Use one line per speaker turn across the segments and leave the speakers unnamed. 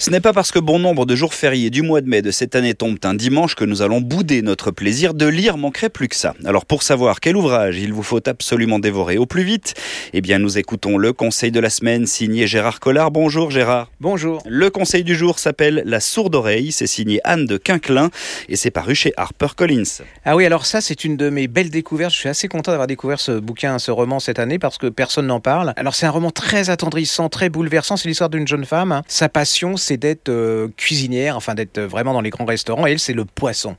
Ce n'est pas parce que bon nombre de jours fériés du mois de mai de cette année tombent un dimanche que nous allons bouder notre plaisir de lire manquerait plus que ça. Alors pour savoir quel ouvrage il vous faut absolument dévorer au plus vite, eh bien nous écoutons le conseil de la semaine signé Gérard Collard. Bonjour Gérard.
Bonjour.
Le conseil du jour s'appelle La sourde oreille, c'est signé Anne de Quinquelin et c'est paru chez HarperCollins.
Ah oui, alors ça c'est une de mes belles découvertes. Je suis assez content d'avoir découvert ce bouquin, ce roman cette année parce que personne n'en parle. Alors c'est un roman très attendrissant, très bouleversant. C'est l'histoire d'une jeune femme. Sa passion, c'est d'être euh, cuisinière, enfin d'être vraiment dans les grands restaurants. Et elle, c'est le poisson.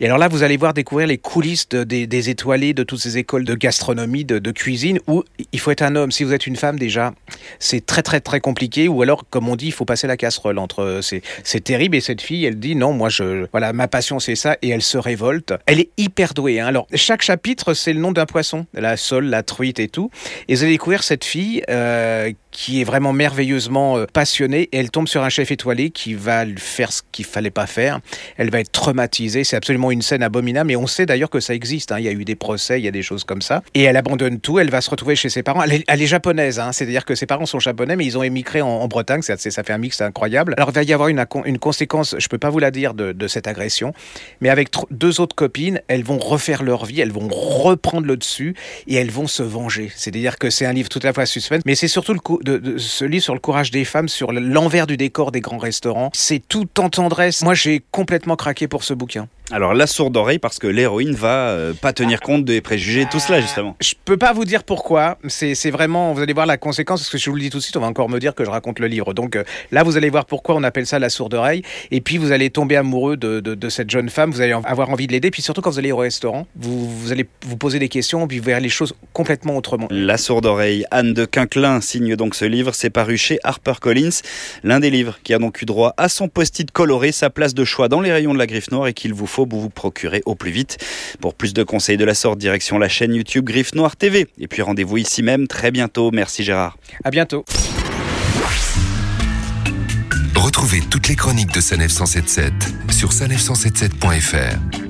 Et alors là, vous allez voir découvrir les coulisses de- des, étoilés de toutes ces écoles de gastronomie, de, cuisine, où il faut être un homme. Si vous êtes une femme, déjà, c'est très très très compliqué. Ou alors, comme on dit, il faut passer la casserole entre. C'est c'est terrible. Et cette fille, elle dit non, moi, je voilà, ma passion c'est ça. Et elle se révolte. Elle est hyper douée. hein. Alors chaque chapitre, c'est le nom d'un poisson, la sole, la truite et tout. Et vous allez découvrir cette fille euh, qui est vraiment merveilleusement euh, passionnée. Et elle tombe sur un chef étoilé qui va lui faire ce qu'il fallait pas faire. Elle va être traumatisée. C'est absolument une scène abominable. Mais on sait d'ailleurs que ça existe. hein. Il y a eu des procès, il y a des choses comme ça. Et elle abandonne tout. Elle va se retrouver chez ses parents. Elle est, japonaise. hein. C'est-à-dire que ses parents sont japonais, mais ils ont émigré en, Bretagne. Ça, fait un mix incroyable. Alors il va y avoir une, conséquence. Je peux pas vous la dire de, de cette agression. Mais avec deux autres copines, elles vont refaire leur vie. Elles vont reprendre le dessus et elles vont se venger. C'est-à-dire que c'est un livre tout à la fois suspense, mais c'est surtout le coup ce livre sur le courage des femmes, sur l'envers du décor des grands restaurants. C'est tout en tendresse. Moi, j'ai complètement craqué pour ce bouquin.
Alors la sourde oreille parce que l'héroïne va euh, pas tenir compte des préjugés, tout cela justement.
Je peux pas vous dire pourquoi. C'est vraiment, vous allez voir la conséquence, parce que je vous le dis tout de suite, on va encore me dire que je raconte le livre. Donc euh, là, vous allez voir pourquoi on appelle ça la sourde oreille. Et puis vous allez tomber amoureux de, de, de cette jeune femme. Vous allez avoir envie de l'aider. Puis surtout quand vous allez au restaurant, vous, vous allez vous poser des questions, puis vous verrez les choses complètement autrement.
La sourde oreille, Anne de Quinquelin signe donc ce livre, c'est paru chez HarperCollins, l'un des livres qui a donc eu droit à son post-it coloré, sa place de choix dans les rayons de la Griffe Noire et qu'il vous faut vous procurer au plus vite. Pour plus de conseils de la sorte, direction la chaîne YouTube Griffe Noire TV. Et puis rendez-vous ici même très bientôt. Merci Gérard.
À bientôt.
Retrouvez toutes les chroniques de Sanef 177 sur sanef177.fr.